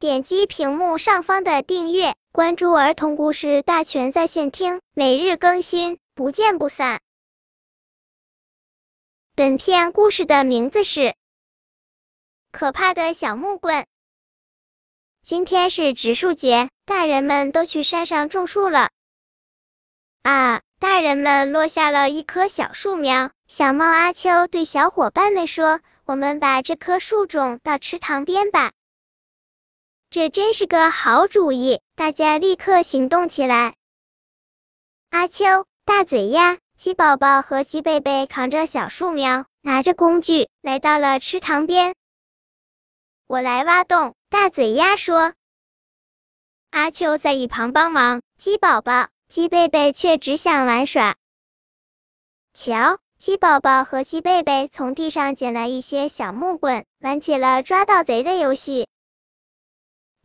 点击屏幕上方的订阅，关注儿童故事大全在线听，每日更新，不见不散。本片故事的名字是《可怕的小木棍》。今天是植树节，大人们都去山上种树了。啊！大人们落下了一棵小树苗。小猫阿秋对小伙伴们说：“我们把这棵树种到池塘边吧。”这真是个好主意，大家立刻行动起来。阿秋、大嘴鸭、鸡宝宝和鸡贝贝扛着小树苗，拿着工具来到了池塘边。我来挖洞，大嘴鸭说。阿秋在一旁帮忙，鸡宝宝。鸡贝贝却只想玩耍。瞧，鸡宝宝和鸡贝贝从地上捡了一些小木棍，玩起了抓盗贼的游戏。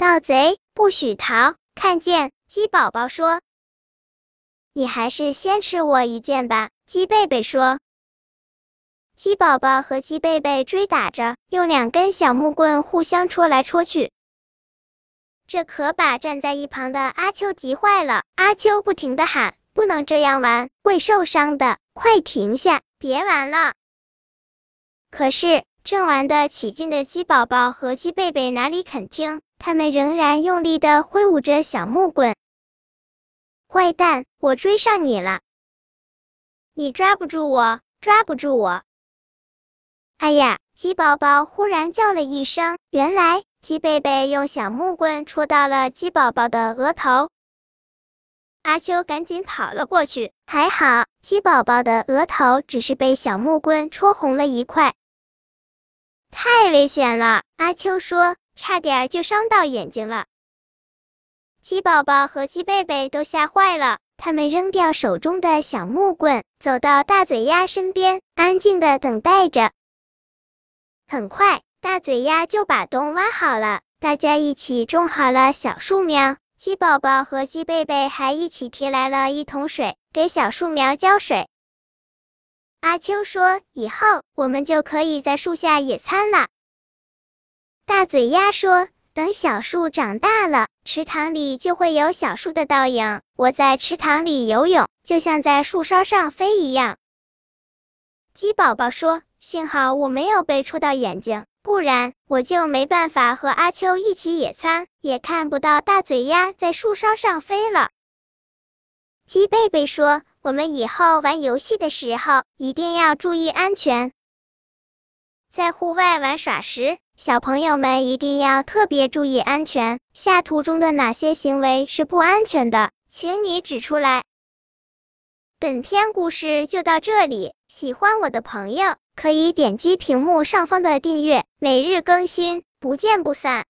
盗贼不许逃！看见鸡宝宝说：“你还是先吃我一剑吧。”鸡贝贝说。鸡宝宝和鸡贝贝追打着，用两根小木棍互相戳来戳去。这可把站在一旁的阿秋急坏了。阿秋不停的喊：“不能这样玩，会受伤的！快停下，别玩了！”可是正玩的起劲的鸡宝宝和鸡贝贝哪里肯听，他们仍然用力的挥舞着小木棍。坏蛋，我追上你了！你抓不住我，抓不住我！哎呀！鸡宝宝忽然叫了一声，原来。鸡贝贝用小木棍戳到了鸡宝宝的额头，阿秋赶紧跑了过去，还好鸡宝宝的额头只是被小木棍戳红了一块。太危险了，阿秋说，差点就伤到眼睛了。鸡宝宝和鸡贝贝都吓坏了，他们扔掉手中的小木棍，走到大嘴鸭身边，安静的等待着。很快。大嘴鸭就把洞挖好了，大家一起种好了小树苗。鸡宝宝和鸡贝贝还一起提来了一桶水，给小树苗浇水。阿秋说：“以后我们就可以在树下野餐了。”大嘴鸭说：“等小树长大了，池塘里就会有小树的倒影。我在池塘里游泳，就像在树梢上飞一样。”鸡宝宝说：“幸好我没有被戳到眼睛。”不然我就没办法和阿秋一起野餐，也看不到大嘴鸭在树梢上飞了。鸡贝贝说：“我们以后玩游戏的时候一定要注意安全，在户外玩耍时，小朋友们一定要特别注意安全。下图中的哪些行为是不安全的，请你指出来。”本篇故事就到这里，喜欢我的朋友可以点击屏幕上方的订阅，每日更新，不见不散。